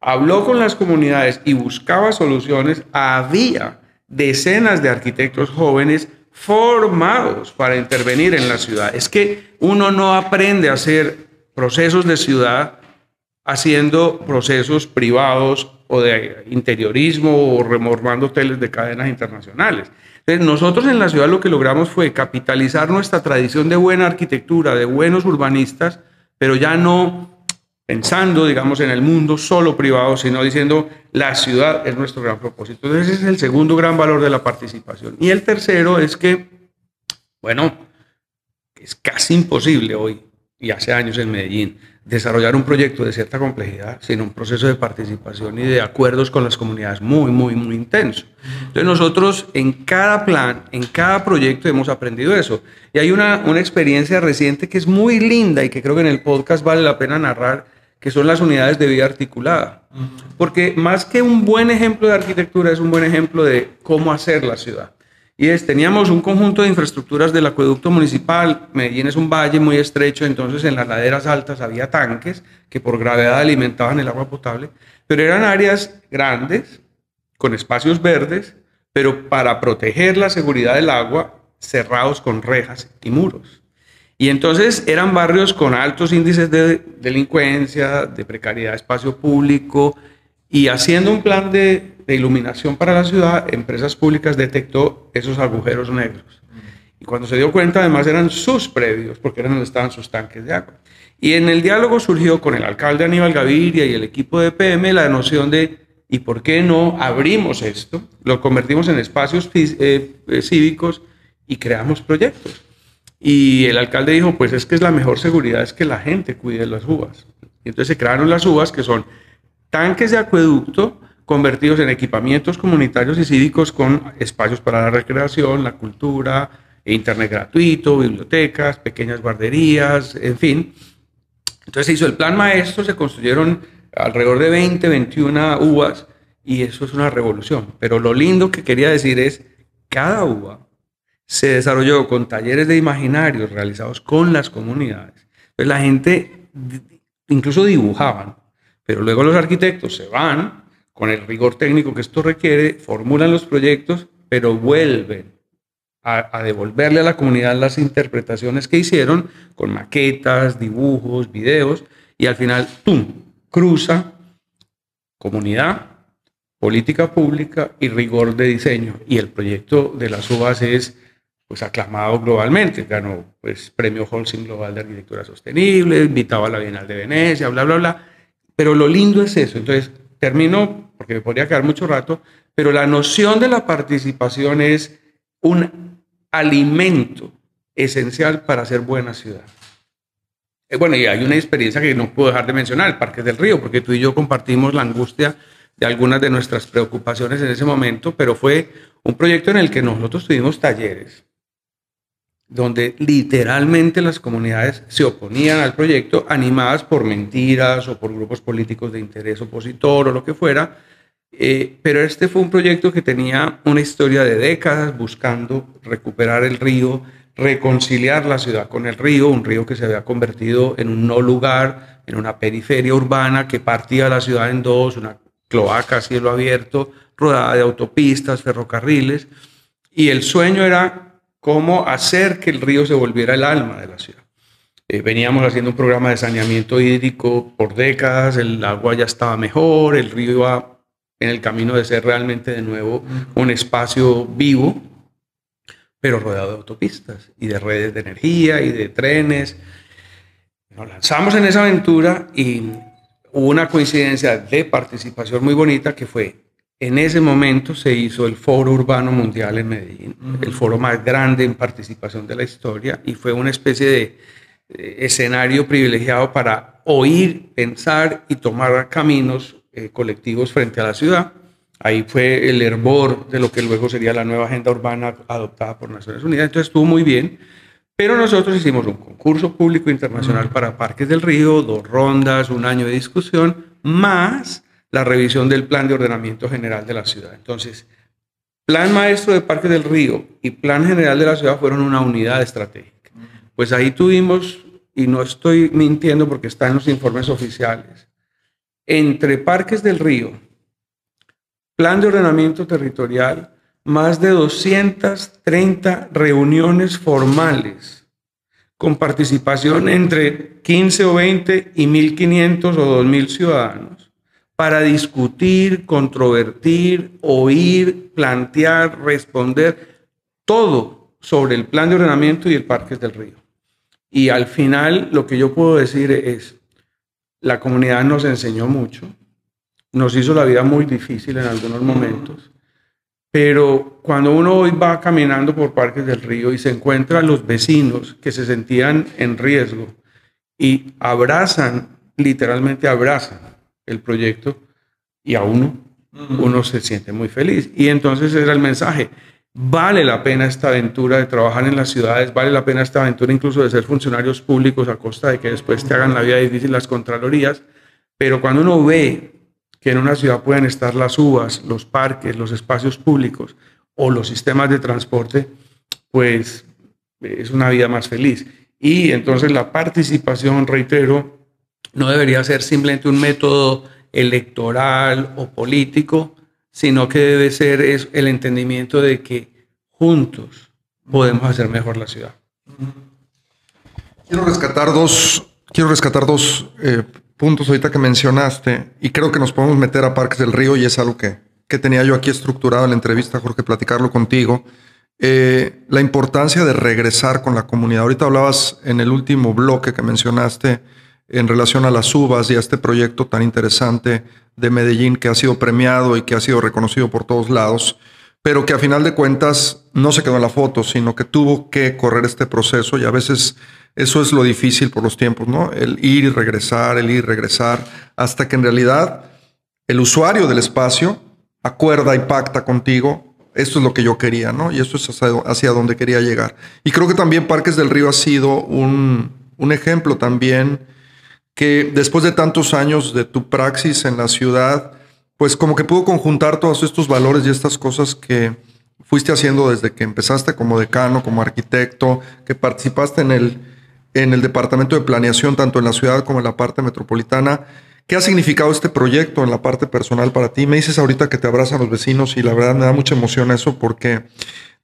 [SPEAKER 3] habló con las comunidades y buscaba soluciones, había decenas de arquitectos jóvenes formados para intervenir en la ciudad. Es que uno no aprende a hacer procesos de ciudad haciendo procesos privados o de interiorismo o remormando hoteles de cadenas internacionales. Entonces, nosotros en la ciudad lo que logramos fue capitalizar nuestra tradición de buena arquitectura, de buenos urbanistas, pero ya no pensando, digamos, en el mundo solo privado, sino diciendo la ciudad es nuestro gran propósito. Entonces, ese es el segundo gran valor de la participación. Y el tercero es que, bueno, es casi imposible hoy, y hace años en Medellín, desarrollar un proyecto de cierta complejidad, sino un proceso de participación y de acuerdos con las comunidades muy, muy, muy intenso. Entonces nosotros en cada plan, en cada proyecto hemos aprendido eso. Y hay una, una experiencia reciente que es muy linda y que creo que en el podcast vale la pena narrar, que son las unidades de vida articulada. Porque más que un buen ejemplo de arquitectura, es un buen ejemplo de cómo hacer la ciudad. Y es, teníamos un conjunto de infraestructuras del acueducto municipal. Medellín es un valle muy estrecho, entonces en las laderas altas había tanques que por gravedad alimentaban el agua potable, pero eran áreas grandes, con espacios verdes, pero para proteger la seguridad del agua, cerrados con rejas y muros. Y entonces eran barrios con altos índices de delincuencia, de precariedad de espacio público, y haciendo un plan de iluminación para la ciudad, Empresas Públicas detectó esos agujeros negros. Y cuando se dio cuenta, además eran sus predios, porque eran donde estaban sus tanques de agua. Y en el diálogo surgió con el alcalde Aníbal Gaviria y el equipo de PM la noción de, ¿y por qué no abrimos esto? Lo convertimos en espacios eh, eh, cívicos y creamos proyectos. Y el alcalde dijo, pues es que es la mejor seguridad, es que la gente cuide las uvas. Y entonces se crearon las uvas, que son tanques de acueducto convertidos en equipamientos comunitarios y cívicos con espacios para la recreación, la cultura, internet gratuito, bibliotecas, pequeñas guarderías, en fin. Entonces se hizo el plan maestro, se construyeron alrededor de 20, 21 uvas y eso es una revolución. Pero lo lindo que quería decir es, cada uva se desarrolló con talleres de imaginarios realizados con las comunidades. Pues la gente incluso dibujaban, pero luego los arquitectos se van con el rigor técnico que esto requiere, formulan los proyectos, pero vuelven a, devolverle a la comunidad las interpretaciones que hicieron con maquetas, dibujos, videos, y al final, ¡tum!, cruza comunidad, política pública y rigor de diseño. Y el proyecto de las uvas es pues aclamado globalmente, ganó pues premio Holcim Global de Arquitectura Sostenible, invitado a la Bienal de Venecia, bla, bla, bla. Pero lo lindo es eso. Entonces, termino porque me podría quedar mucho rato, pero la noción de la participación es un alimento esencial para hacer buena ciudad. Eh, bueno, y hay una experiencia que no puedo dejar de mencionar, el Parque del Río, porque tú y yo compartimos la angustia de algunas de nuestras preocupaciones en ese momento, pero fue un proyecto en el que nosotros tuvimos talleres donde literalmente las comunidades se oponían al proyecto, animadas por mentiras o por grupos políticos de interés opositor o lo que fuera. Eh, pero este fue un proyecto que tenía una historia de décadas buscando recuperar el río, reconciliar la ciudad con el río, un río que se había convertido en un no lugar, en una periferia urbana que partía la ciudad en dos, una cloaca a cielo abierto, rodada de autopistas, ferrocarriles. Y el sueño era cómo hacer que el río se volviera el alma de la ciudad. Eh, veníamos haciendo un programa de saneamiento hídrico por décadas, el agua ya estaba mejor, el río iba en el camino de ser realmente de nuevo un espacio vivo, pero rodeado de autopistas y de redes de energía y de trenes. Nos lanzamos en esa aventura y hubo una coincidencia de participación muy bonita que fue en ese momento se hizo el Foro Urbano Mundial en Medellín, el foro más grande en participación de la historia, y fue una especie de escenario privilegiado para oír, pensar y tomar caminos eh, colectivos frente a la ciudad. Ahí fue el hervor de lo que luego sería la nueva agenda urbana adoptada por Naciones Unidas. Entonces estuvo muy bien. Pero nosotros hicimos un concurso público internacional para Parques del Río, dos rondas, un año de discusión, más la revisión del plan de ordenamiento general de la ciudad. Entonces, plan maestro de Parques del Río y plan general de la ciudad fueron una unidad estratégica. Pues ahí tuvimos, y no estoy mintiendo porque está en los informes oficiales, entre Parques del Río, plan de ordenamiento territorial, más de 230 reuniones formales con participación entre 15 o 20 y 1.500 o 2.000 ciudadanos para discutir, controvertir, oír, plantear, responder todo sobre el plan de ordenamiento y el Parques del Río. Y al final lo que yo puedo decir es, la comunidad nos enseñó mucho, nos hizo la vida muy difícil en algunos momentos, pero cuando uno hoy va caminando por Parques del Río y se encuentra a los vecinos que se sentían en riesgo y abrazan, literalmente abrazan el proyecto y a uno, uno se siente muy feliz. Y entonces era el mensaje, vale la pena esta aventura de trabajar en las ciudades, vale la pena esta aventura incluso de ser funcionarios públicos a costa de que después te hagan la vida difícil las contralorías, pero cuando uno ve que en una ciudad pueden estar las uvas, los parques, los espacios públicos o los sistemas de transporte, pues es una vida más feliz. Y entonces la participación, reitero, no debería ser simplemente un método electoral o político, sino que debe ser el entendimiento de que juntos podemos hacer mejor la ciudad.
[SPEAKER 1] Quiero rescatar dos, quiero rescatar dos eh, puntos ahorita que mencionaste y creo que nos podemos meter a Parques del Río y es algo que, que tenía yo aquí estructurado en la entrevista, Jorge, platicarlo contigo. Eh, la importancia de regresar con la comunidad. Ahorita hablabas en el último bloque que mencionaste en relación a las uvas y a este proyecto tan interesante de Medellín que ha sido premiado y que ha sido reconocido por todos lados, pero que a final de cuentas no se quedó en la foto, sino que tuvo que correr este proceso y a veces eso es lo difícil por los tiempos, ¿no? El ir y regresar, el ir y regresar, hasta que en realidad el usuario del espacio acuerda y pacta contigo, esto es lo que yo quería, ¿no? Y esto es hacia, donde quería llegar. Y creo que también Parques del Río ha sido un, un ejemplo también que después de tantos años de tu praxis en la ciudad, pues como que pudo conjuntar todos estos valores y estas cosas que fuiste haciendo desde que empezaste como decano, como arquitecto, que participaste en el en el departamento de planeación, tanto en la ciudad como en la parte metropolitana. ¿Qué ha significado este proyecto en la parte personal para ti? Me dices ahorita que te abrazan los vecinos y la verdad me da mucha emoción eso porque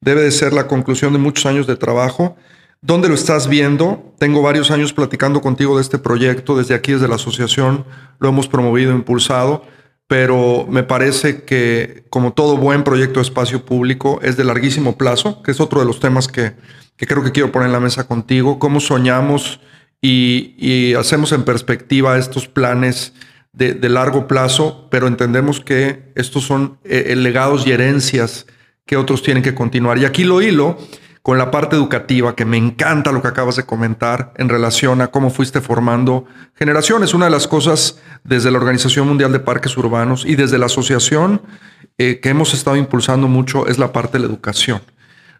[SPEAKER 1] debe de ser la conclusión de muchos años de trabajo. ¿Dónde lo estás viendo? Tengo varios años platicando contigo de este proyecto, desde aquí, desde la asociación, lo hemos promovido, impulsado, pero me parece que como todo buen proyecto de espacio público es de larguísimo plazo, que es otro de los temas que, que creo que quiero poner en la mesa contigo, cómo soñamos y, hacemos en perspectiva estos planes de, largo plazo, pero entendemos que estos son eh, legados y herencias que otros tienen que continuar. Y aquí lo hilo con la parte educativa, que me encanta lo que acabas de comentar en relación a cómo fuiste formando generaciones. Una de las cosas desde la Organización Mundial de Parques Urbanos y desde la asociación eh, que hemos estado impulsando mucho es la parte de la educación.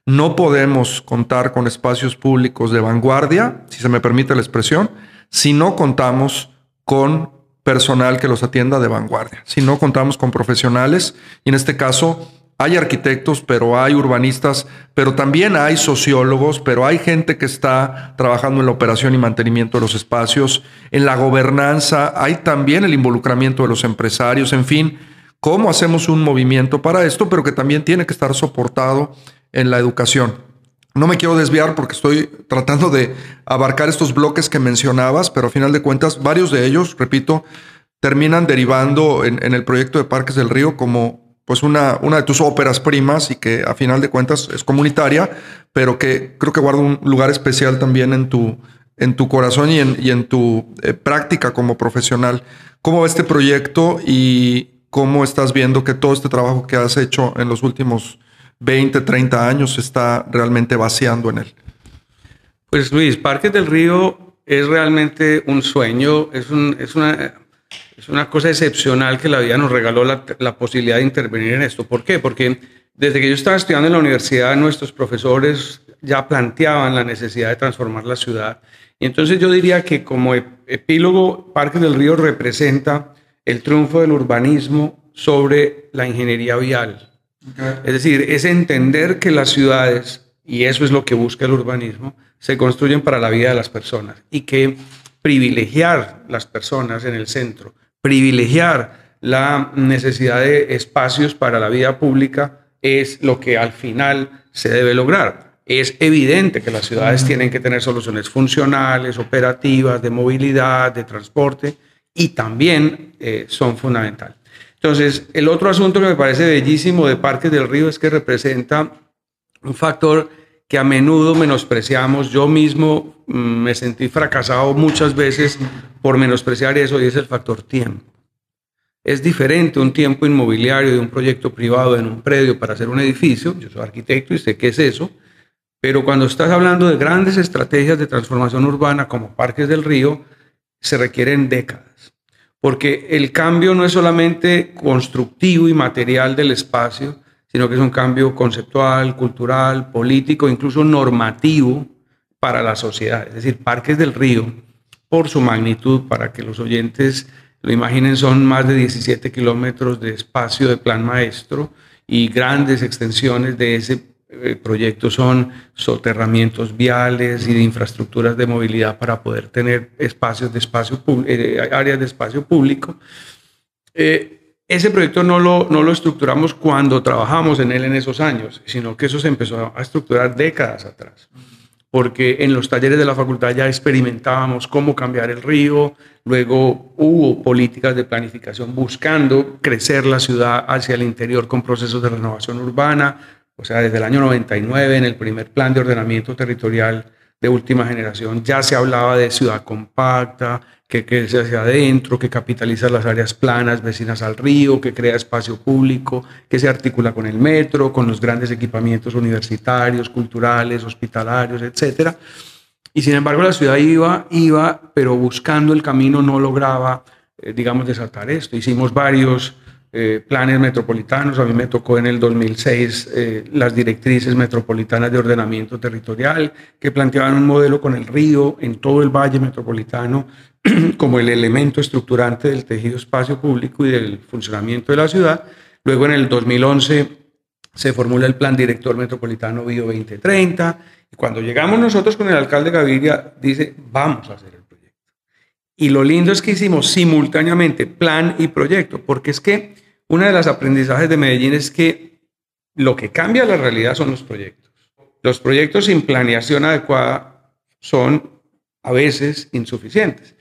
[SPEAKER 1] No podemos contar con espacios públicos de vanguardia, si se me permite la expresión, si no contamos con personal que los atienda de vanguardia, si no contamos con profesionales, y en este caso hay arquitectos, pero hay urbanistas, pero también hay sociólogos, pero hay gente que está trabajando en la operación y mantenimiento de los espacios, en la gobernanza, hay también el involucramiento de los empresarios, en fin, cómo hacemos un movimiento para esto, pero que también tiene que estar soportado en la educación. No me quiero desviar porque estoy tratando de abarcar estos bloques que mencionabas, pero a final de cuentas, varios de ellos, repito, terminan derivando en, el proyecto de Parques del Río como pues una, una de tus óperas primas y que a final de cuentas es comunitaria, pero que creo que guarda un lugar especial también en tu, en tu corazón y en, y en tu eh, práctica como profesional. ¿Cómo va este proyecto y cómo estás viendo que todo este trabajo que has hecho en los últimos 20, 30 años se está realmente vaciando en él.
[SPEAKER 3] Pues Luis, Parques del Río es realmente un sueño, es, un, es, una, es una cosa excepcional que la vida nos regaló la, la posibilidad de intervenir en esto. ¿Por qué? Porque desde que yo estaba estudiando en la universidad, nuestros profesores ya planteaban la necesidad de transformar la ciudad. Y entonces yo diría que como epílogo, Parques del Río representa el triunfo del urbanismo sobre la ingeniería vial. Es decir, es entender que las ciudades, y eso es lo que busca el urbanismo, se construyen para la vida de las personas y que privilegiar las personas en el centro, privilegiar la necesidad de espacios para la vida pública es lo que al final se debe lograr. Es evidente que las ciudades tienen que tener soluciones funcionales, operativas, de movilidad, de transporte, y también eh, son fundamentales. Entonces, el otro asunto que me parece bellísimo de Parques del Río es que representa un factor que a menudo menospreciamos. Yo mismo mm, me sentí fracasado muchas veces por menospreciar eso y es el factor tiempo. Es diferente un tiempo inmobiliario de un proyecto privado en un predio para hacer un edificio. Yo soy arquitecto y sé qué es eso. Pero cuando estás hablando de grandes estrategias de transformación urbana como Parques del Río, se requieren décadas porque el cambio no es solamente constructivo y material del espacio, sino que es un cambio conceptual, cultural, político, incluso normativo para la sociedad. Es decir, Parques del Río, por su magnitud, para que los oyentes lo imaginen, son más de 17 kilómetros de espacio de plan maestro y grandes extensiones de ese eh, proyectos son soterramientos viales y de infraestructuras de movilidad para poder tener espacios de espacio eh, áreas de espacio público. Eh, ese proyecto no lo, no lo estructuramos cuando trabajamos en él en esos años, sino que eso se empezó a estructurar décadas atrás, porque en los talleres de la facultad ya experimentábamos cómo cambiar el río, luego hubo políticas de planificación buscando crecer la ciudad hacia el interior con procesos de renovación urbana, o sea, desde el año 99, en el primer plan de ordenamiento territorial de última generación, ya se hablaba de ciudad compacta, que crece hacia adentro, que capitaliza las áreas planas vecinas al río, que crea espacio público, que se articula con el metro, con los grandes equipamientos universitarios, culturales, hospitalarios, etc. Y sin embargo la ciudad iba, iba, pero buscando el camino no lograba, eh, digamos, desatar esto. Hicimos varios eh, planes metropolitanos. A mí me tocó en el 2006 eh, las directrices metropolitanas de ordenamiento territorial que planteaban un modelo con el río en todo el valle metropolitano [clears throat] como el elemento estructurante del tejido espacio público y del funcionamiento de la ciudad. Luego en el 2011 se formula el Plan Director Metropolitano Bio 2030 y cuando llegamos nosotros con el alcalde Gaviria dice, vamos a hacer el proyecto. Y lo lindo es que hicimos simultáneamente plan y proyecto, porque es que una de las aprendizajes de Medellín es que lo que cambia la realidad son los proyectos. Los proyectos sin planeación adecuada son a veces insuficientes.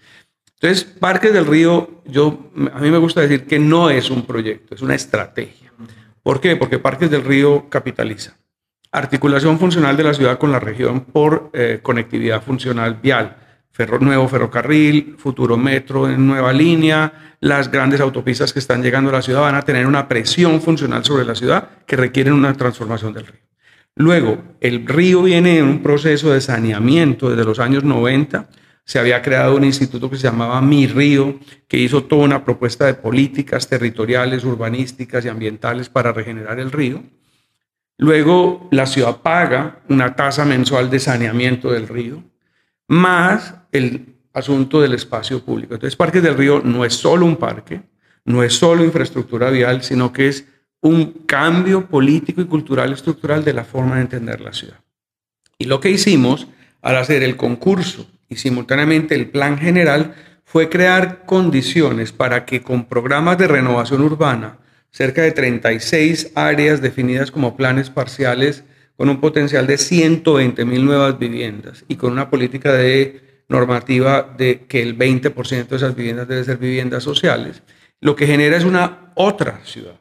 [SPEAKER 3] Entonces, Parques del Río, yo, a mí me gusta decir que no es un proyecto, es una estrategia. ¿Por qué? Porque Parques del Río capitaliza. Articulación funcional de la ciudad con la región por eh, conectividad funcional vial nuevo ferrocarril, futuro metro en nueva línea, las grandes autopistas que están llegando a la ciudad van a tener una presión funcional sobre la ciudad que requieren una transformación del río. Luego, el río viene en un proceso de saneamiento desde los años 90. Se había creado un instituto que se llamaba Mi Río, que hizo toda una propuesta de políticas territoriales, urbanísticas y ambientales para regenerar el río. Luego, la ciudad paga una tasa mensual de saneamiento del río más el asunto del espacio público. Entonces, Parques del Río no es solo un parque, no es solo infraestructura vial, sino que es un cambio político y cultural estructural de la forma de entender la ciudad. Y lo que hicimos al hacer el concurso y simultáneamente el plan general fue crear condiciones para que con programas de renovación urbana, cerca de 36 áreas definidas como planes parciales con un potencial de 120 mil nuevas viviendas y con una política de normativa de que el 20% de esas viviendas deben ser viviendas sociales, lo que genera es una otra ciudad.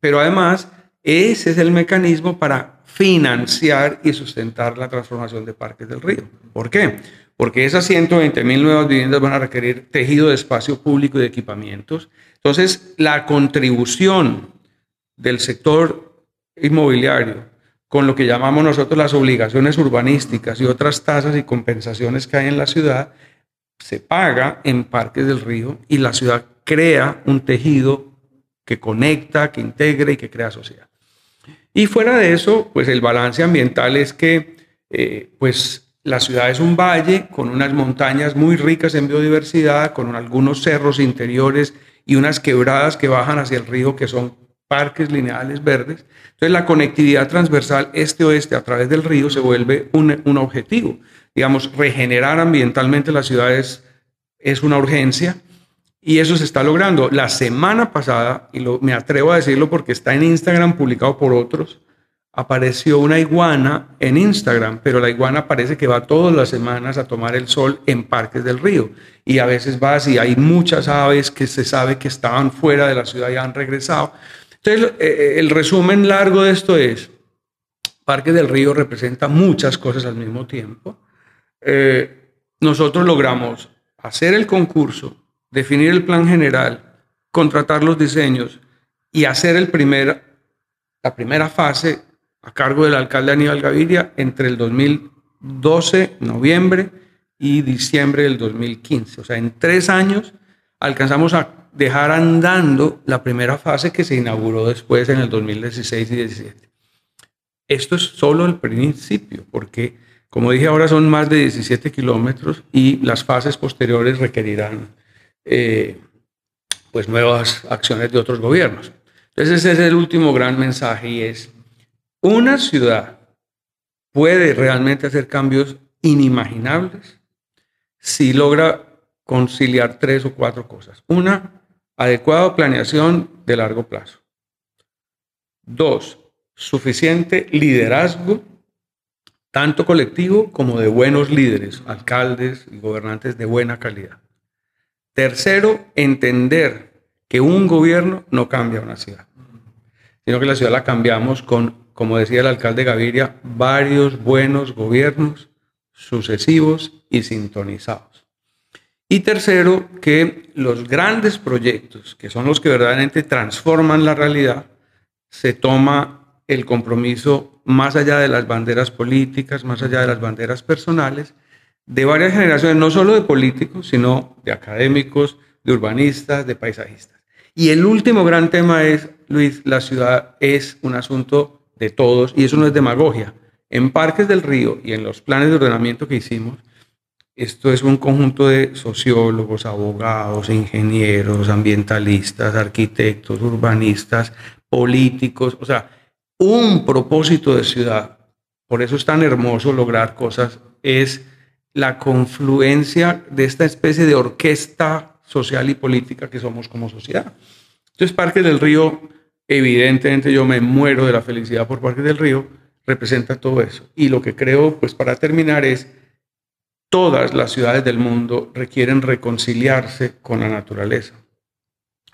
[SPEAKER 3] Pero además, ese es el mecanismo para financiar y sustentar la transformación de Parques del Río. ¿Por qué? Porque esas 120 mil nuevas viviendas van a requerir tejido de espacio público y de equipamientos. Entonces, la contribución del sector inmobiliario con lo que llamamos nosotros las obligaciones urbanísticas y otras tasas y compensaciones que hay en la ciudad, se paga en Parques del Río y la ciudad crea un tejido que conecta, que integra y que crea sociedad. Y fuera de eso, pues el balance ambiental es que eh, pues la ciudad es un valle con unas montañas muy ricas en biodiversidad, con algunos cerros interiores y unas quebradas que bajan hacia el río que son parques lineales verdes. Entonces la conectividad transversal este-oeste a través del río se vuelve un, un, objetivo. Digamos, regenerar ambientalmente las ciudades es una urgencia y eso se está logrando. La semana pasada, y lo, me atrevo a decirlo porque está en Instagram publicado por otros, apareció una iguana en Instagram, pero la iguana parece que va todas las semanas a tomar el sol en parques del río. Y a veces va así, hay muchas aves que se sabe que estaban fuera de la ciudad y han regresado. Entonces, eh, eh, el resumen largo de esto es, Parques del Río representa muchas cosas al mismo tiempo. Eh, nosotros logramos hacer el concurso, definir el plan general, contratar los diseños y hacer el primer, la primera fase a cargo del alcalde Aníbal Gaviria entre el 2012, noviembre, y diciembre del 2015. O sea, en tres años alcanzamos a dejar andando la primera fase que se inauguró después en el 2016 y 2017. Esto es solo el principio, porque, como dije ahora, son más de 17 kilómetros y las fases posteriores requerirán eh, pues nuevas acciones de otros gobiernos. Entonces ese es el último gran mensaje y es, una ciudad puede realmente hacer cambios inimaginables si logra conciliar tres o cuatro cosas. Una, adecuada planeación de largo plazo. Dos, suficiente liderazgo, tanto colectivo como de buenos líderes, alcaldes y gobernantes de buena calidad. Tercero, entender que un gobierno no cambia una ciudad, sino que la ciudad la cambiamos con, como decía el alcalde Gaviria, varios buenos gobiernos sucesivos y sintonizados. Y tercero, que los grandes proyectos, que son los que verdaderamente transforman la realidad, se toma el compromiso más allá de las banderas políticas, más allá de las banderas personales, de varias generaciones, no solo de políticos, sino de académicos, de urbanistas, de paisajistas. Y el último gran tema es, Luis, la ciudad es un asunto de todos y eso no es demagogia. En Parques del Río y en los planes de ordenamiento que hicimos, esto es un conjunto de sociólogos, abogados, ingenieros, ambientalistas, arquitectos, urbanistas, políticos, o sea, un propósito de ciudad. Por eso es tan hermoso lograr cosas, es la confluencia de esta especie de orquesta social y política que somos como sociedad. Entonces, Parques del Río, evidentemente yo me muero de la felicidad por Parques del Río, representa todo eso. Y lo que creo, pues para terminar, es todas las ciudades del mundo requieren reconciliarse con la naturaleza.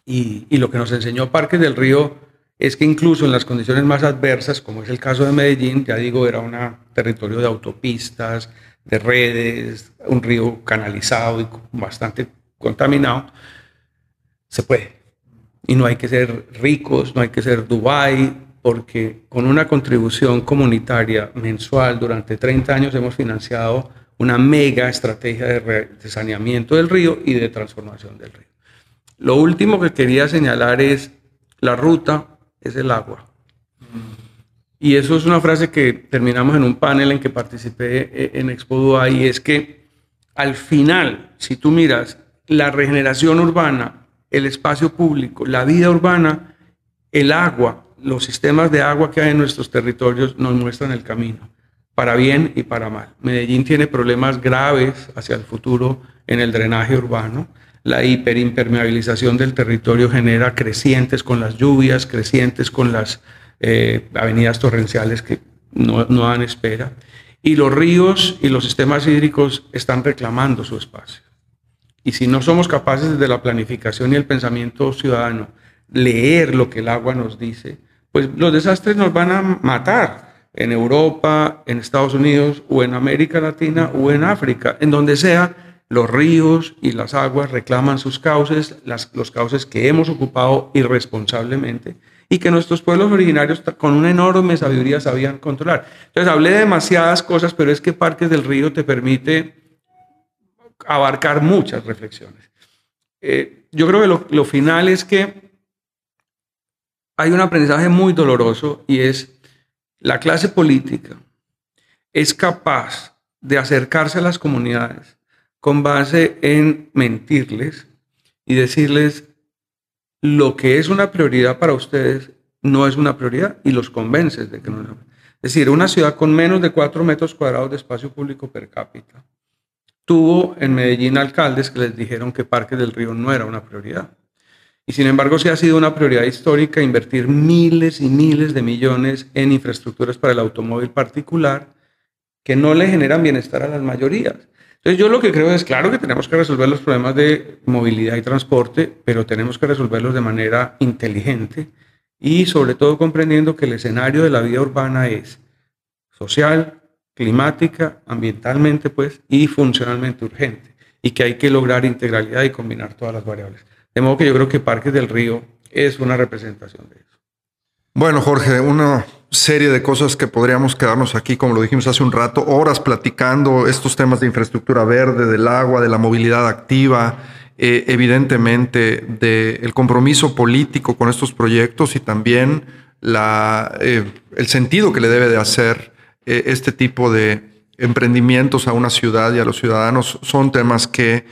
[SPEAKER 3] Y, y lo que nos enseñó Parques del Río es que incluso en las condiciones más adversas, como es el caso de Medellín, ya digo, era un territorio de autopistas, de redes, un río canalizado y bastante contaminado, se puede. Y no hay que ser ricos, no hay que ser Dubai, porque con una contribución comunitaria mensual durante 30 años hemos financiado una mega estrategia de, saneamiento del río y de transformación del río. Lo último que quería señalar es la ruta es el agua. Y eso es una frase que terminamos en un panel en que participé eh, en Expo y es que al final, si tú miras la regeneración urbana, el espacio público, la vida urbana, el agua, los sistemas de agua que hay en nuestros territorios nos muestran el camino, para bien y para mal. Medellín tiene problemas graves hacia el futuro en el drenaje urbano. La hiperimpermeabilización del territorio genera crecientes con las lluvias, crecientes con las eh, avenidas torrenciales que no, no dan espera. Y los ríos y los sistemas hídricos están reclamando su espacio. Y si no somos capaces desde la planificación y el pensamiento ciudadano leer lo que el agua nos dice, pues los desastres nos van a matar en Europa, en Estados Unidos o en América Latina o en África, en donde sea, los ríos y las aguas reclaman sus cauces, los cauces que hemos ocupado irresponsablemente y que nuestros pueblos originarios con una enorme sabiduría sabían controlar. Entonces hablé de demasiadas cosas, pero es que Parques del Río te permite abarcar muchas reflexiones. Eh, yo creo que lo, final es que hay un aprendizaje muy doloroso y es la clase política es capaz de acercarse a las comunidades con base en mentirles y decirles lo que es una prioridad para ustedes no es una prioridad y los convences de que no es una Es decir, una ciudad con menos de 4 metros cuadrados de espacio público per cápita tuvo en Medellín alcaldes que les dijeron que Parque del Río no era una prioridad. Y sin embargo, sí ha sido una prioridad histórica invertir miles y miles de millones en infraestructuras para el automóvil particular que no le generan bienestar a las mayorías. Entonces yo lo que creo es, claro que tenemos que resolver los problemas de movilidad y transporte, pero tenemos que resolverlos de manera inteligente y sobre todo comprendiendo que el escenario de la vida urbana es social, climática, ambientalmente pues y funcionalmente urgente y que hay que lograr integralidad y combinar todas las variables. De modo que yo creo que Parques del Río es una representación de eso.
[SPEAKER 1] Bueno, Jorge, una serie de cosas que podríamos quedarnos aquí, como lo dijimos hace un rato, horas platicando estos temas de infraestructura verde, del agua, de la movilidad activa, eh, evidentemente del compromiso político con estos proyectos y también eh, el sentido que le debe de hacer eh, este tipo de emprendimientos a una ciudad y a los ciudadanos son temas que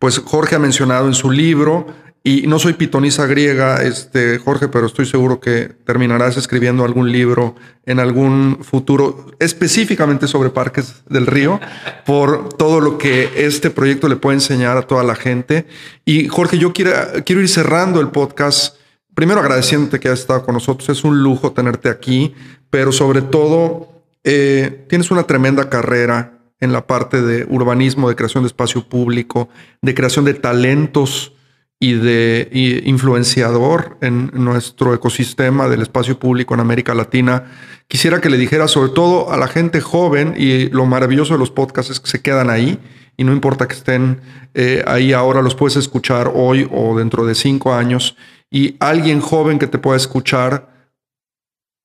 [SPEAKER 1] pues Jorge ha mencionado en su libro y no soy pitoniza griega, este, Jorge, pero estoy seguro que terminarás escribiendo algún libro en algún futuro, específicamente sobre Parques del Río, por todo lo que este proyecto le puede enseñar a toda la gente. Y Jorge, yo quiero, quiero ir cerrando el podcast. Primero agradeciéndote que hayas estado con nosotros. Es un lujo tenerte aquí, pero sobre todo eh, tienes una tremenda carrera en la parte de urbanismo, de creación de espacio público, de creación de talentos y de influenciador en nuestro ecosistema del espacio público en América Latina. Quisiera que le dijera sobre todo a la gente joven y lo maravilloso de los podcasts es que se quedan ahí y no importa que estén eh, ahí ahora, los puedes escuchar hoy o dentro de cinco años y alguien joven que te pueda escuchar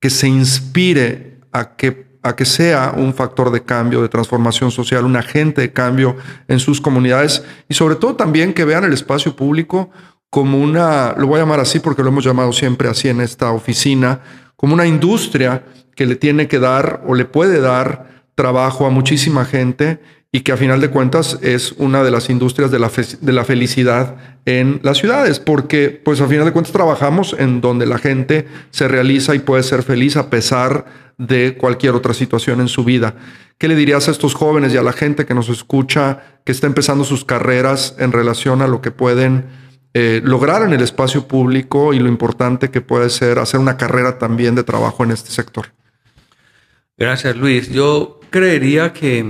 [SPEAKER 1] que se inspire a que a que sea un factor de cambio, de transformación social, un agente de cambio en sus comunidades y sobre todo también que vean el espacio público como una, lo voy a llamar así porque lo hemos llamado siempre así en esta oficina, como una industria que le tiene que dar o le puede dar trabajo a muchísima gente y que a final de cuentas es una de las industrias de la, de la felicidad en las ciudades, porque pues a final de cuentas trabajamos en donde la gente se realiza y puede ser feliz a pesar de cualquier otra situación en su vida. ¿Qué le dirías a estos jóvenes y a la gente que nos escucha, que está empezando sus carreras en relación a lo que pueden eh, lograr en el espacio público y lo importante que puede ser hacer una carrera también de trabajo en este sector?
[SPEAKER 3] Gracias, Luis. Yo creería que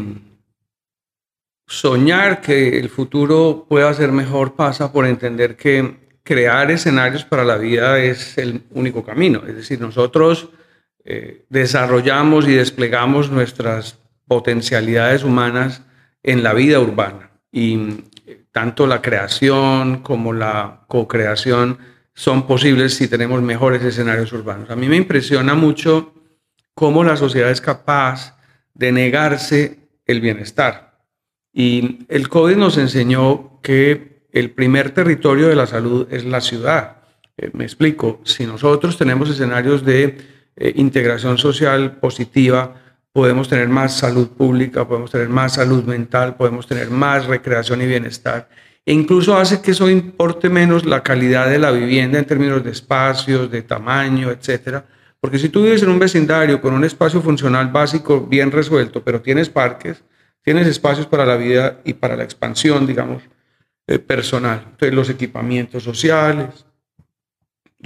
[SPEAKER 3] soñar que el futuro pueda ser mejor pasa por entender que crear escenarios para la vida es el único camino. Es decir, nosotros eh, desarrollamos y desplegamos nuestras potencialidades humanas en la vida urbana. Y eh, tanto la creación como la co-creación son posibles si tenemos mejores escenarios urbanos. A mí me impresiona mucho cómo la sociedad es capaz de negarse el bienestar. Y el COVID nos enseñó que el primer territorio de la salud es la ciudad. Eh, me explico, si nosotros tenemos escenarios de eh, integración social positiva, podemos tener más salud pública, podemos tener más salud mental, podemos tener más recreación y bienestar. E incluso hace que eso importe menos la calidad de la vivienda en términos de espacios, de tamaño, etcétera. Porque si tú vives en un vecindario con un espacio funcional básico bien resuelto, pero tienes parques, Tienes espacios para la vida y para la expansión, digamos, eh, personal. Entonces, los equipamientos sociales,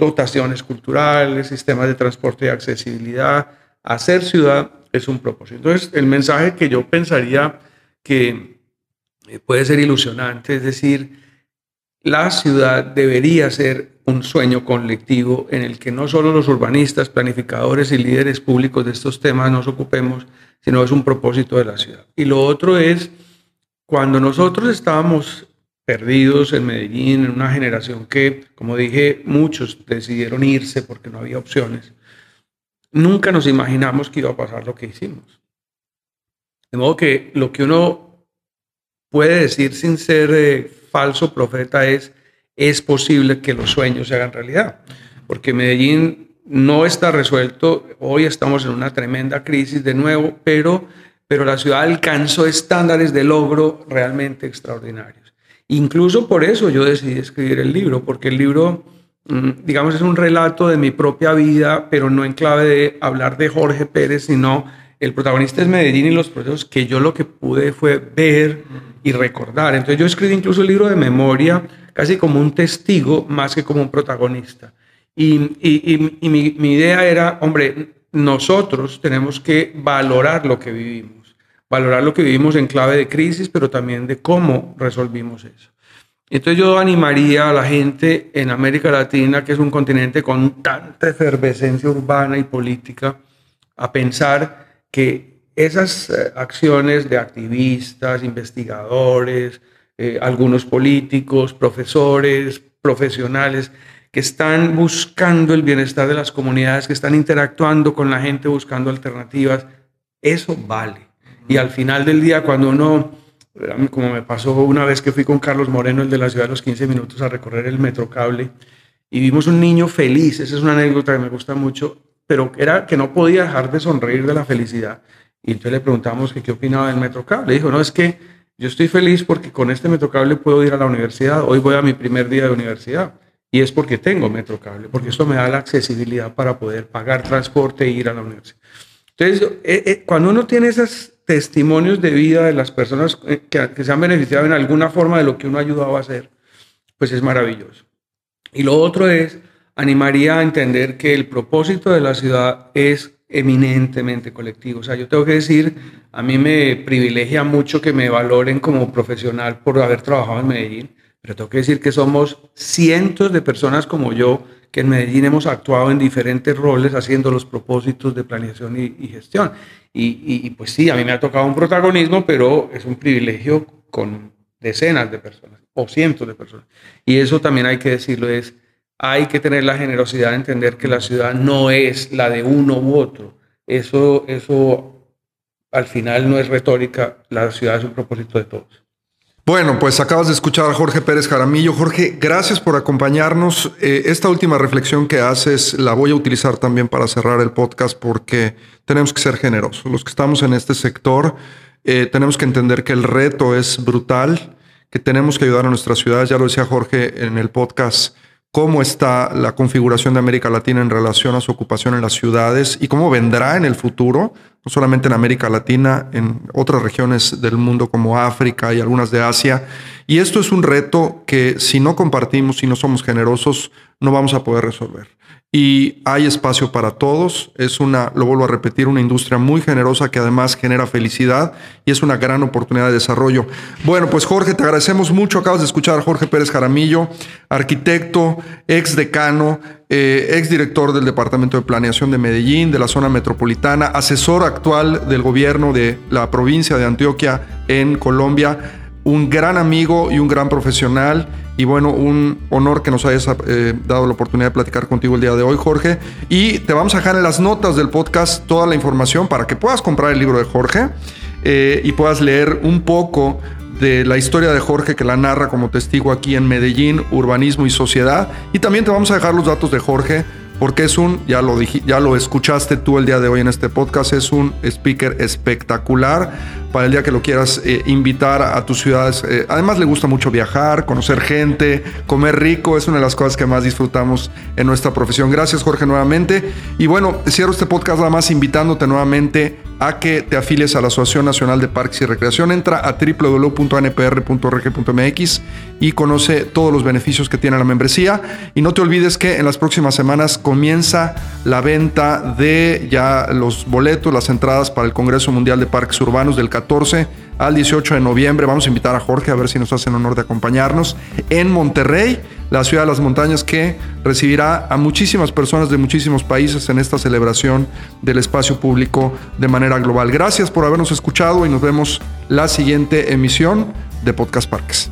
[SPEAKER 3] dotaciones culturales, sistemas de transporte y accesibilidad. Hacer ciudad es un propósito. Entonces, el mensaje que yo pensaría que eh, puede ser ilusionante, es decir, la ciudad debería ser un sueño colectivo en el que no solo los urbanistas, planificadores y líderes públicos de estos temas nos ocupemos, sino es un propósito de la ciudad. Y lo otro es cuando nosotros estábamos perdidos en Medellín, en una generación que, como dije, muchos decidieron irse porque no había opciones, nunca nos imaginamos que iba a pasar lo que hicimos. De modo que lo que uno puede decir sin ser eh, falso profeta es, es posible que los sueños se hagan realidad, porque Medellín no está resuelto, hoy estamos en una tremenda crisis de nuevo, pero, pero la ciudad alcanzó estándares de logro realmente extraordinarios. Incluso por eso yo decidí escribir el libro, porque el libro, mm, digamos, es un relato de mi propia vida, pero no en clave de hablar de Jorge Pérez, sino el protagonista es Medellín y los procesos que yo lo que pude fue ver y recordar. Entonces yo escribí incluso el libro de memoria casi como un testigo más que como un protagonista. Y, mi, mi idea era, hombre, nosotros tenemos que valorar lo que vivimos, valorar lo que vivimos en clave de crisis, pero también de cómo resolvimos eso. Entonces yo animaría a la gente en América Latina, que es un continente con tanta efervescencia urbana y política, a pensar que esas eh, acciones de activistas, investigadores, eh, algunos políticos, profesores, profesionales, que están buscando el bienestar de las comunidades, que están interactuando con la gente buscando alternativas, eso vale. Y al final del día, cuando uno, como me pasó una vez que fui con Carlos Moreno, el de la ciudad de los 15 minutos, a recorrer el metrocable, y vimos un niño feliz, esa es una anécdota que me gusta mucho, pero era que no podía dejar de sonreír de la felicidad. Y entonces le preguntamos que qué opinaba del Metrocable. Dijo, no, es que yo estoy feliz porque con este Metrocable puedo ir a la universidad. Hoy voy a mi primer día de universidad. Y es porque tengo Metrocable, porque eso me da la accesibilidad para poder pagar transporte e ir a la universidad. Entonces, eh, eh, cuando uno tiene esos testimonios de vida de las personas eh, que, se han beneficiado en alguna forma de lo que uno ha ayudado a hacer, pues es maravilloso. Y lo otro es animaría a entender que el propósito de la ciudad es eminentemente colectivo. O sea, yo tengo que decir, a mí me privilegia mucho que me valoren como profesional por haber trabajado en Medellín, pero tengo que decir que somos cientos de personas como yo que en Medellín hemos actuado en diferentes roles haciendo los propósitos de planeación y, gestión. Y, y, pues sí, a mí me ha tocado un protagonismo, pero es un privilegio con decenas de personas o cientos de personas. Y eso también hay que decirlo, es hay que tener la generosidad de entender que la ciudad no es la de uno u otro. Eso, eso al final no es retórica, la ciudad es un propósito de todos.
[SPEAKER 1] Bueno, pues acabas de escuchar a Jorge Pérez Jaramillo. Jorge, gracias por acompañarnos. Eh, esta última reflexión que haces la voy a utilizar también para cerrar el podcast porque tenemos que ser generosos. Los que estamos en este sector eh, tenemos que entender que el reto es brutal, que tenemos que ayudar a nuestras ciudades. Ya lo decía Jorge en el podcast cómo está la configuración de América Latina en relación a su ocupación en las ciudades y cómo vendrá en el futuro, no solamente en América Latina, en otras regiones del mundo como África y algunas de Asia. Y esto es un reto que si no compartimos, si no somos generosos, no vamos a poder resolver y hay espacio para todos. Es una, lo vuelvo a repetir, una industria muy generosa que además genera felicidad y es una gran oportunidad de desarrollo. Bueno, pues Jorge, te agradecemos mucho. Acabas de escuchar a Jorge Pérez Jaramillo, arquitecto, ex decano, eh, ex director del Departamento de Planeación de Medellín, de la zona metropolitana, asesor actual del gobierno de la provincia de Antioquia en Colombia un gran amigo y un gran profesional. Y bueno, un honor que nos hayas eh, dado la oportunidad de platicar contigo el día de hoy, Jorge. Y te vamos a dejar en las notas del podcast toda la información para que puedas comprar el libro de Jorge eh, y puedas leer un poco de la historia de Jorge que la narra como testigo aquí en Medellín, Urbanismo y Sociedad. Y también te vamos a dejar los datos de Jorge porque es un, ya lo, ya lo escuchaste tú el día de hoy en este podcast, es un speaker espectacular para el día que lo quieras eh, invitar a tus ciudades. Eh, además le gusta mucho viajar, conocer gente, comer rico, es una de las cosas que más disfrutamos en nuestra profesión. Gracias Jorge nuevamente. Y bueno, cierro este podcast nada más invitándote nuevamente a que te afilies a la Asociación Nacional de Parques y Recreación. Entra a www.npr.org.mx y conoce todos los beneficios que tiene la membresía. Y no te olvides que en las próximas semanas comienza la venta de ya los boletos, las entradas para el Congreso Mundial de Parques Urbanos del 14 al 18 de noviembre. Vamos a invitar a Jorge a ver si nos hacen honor de acompañarnos en Monterrey la ciudad de las montañas que recibirá a muchísimas personas de muchísimos países en esta celebración del espacio público de manera global. Gracias por habernos escuchado y nos vemos la siguiente emisión de Podcast Parques.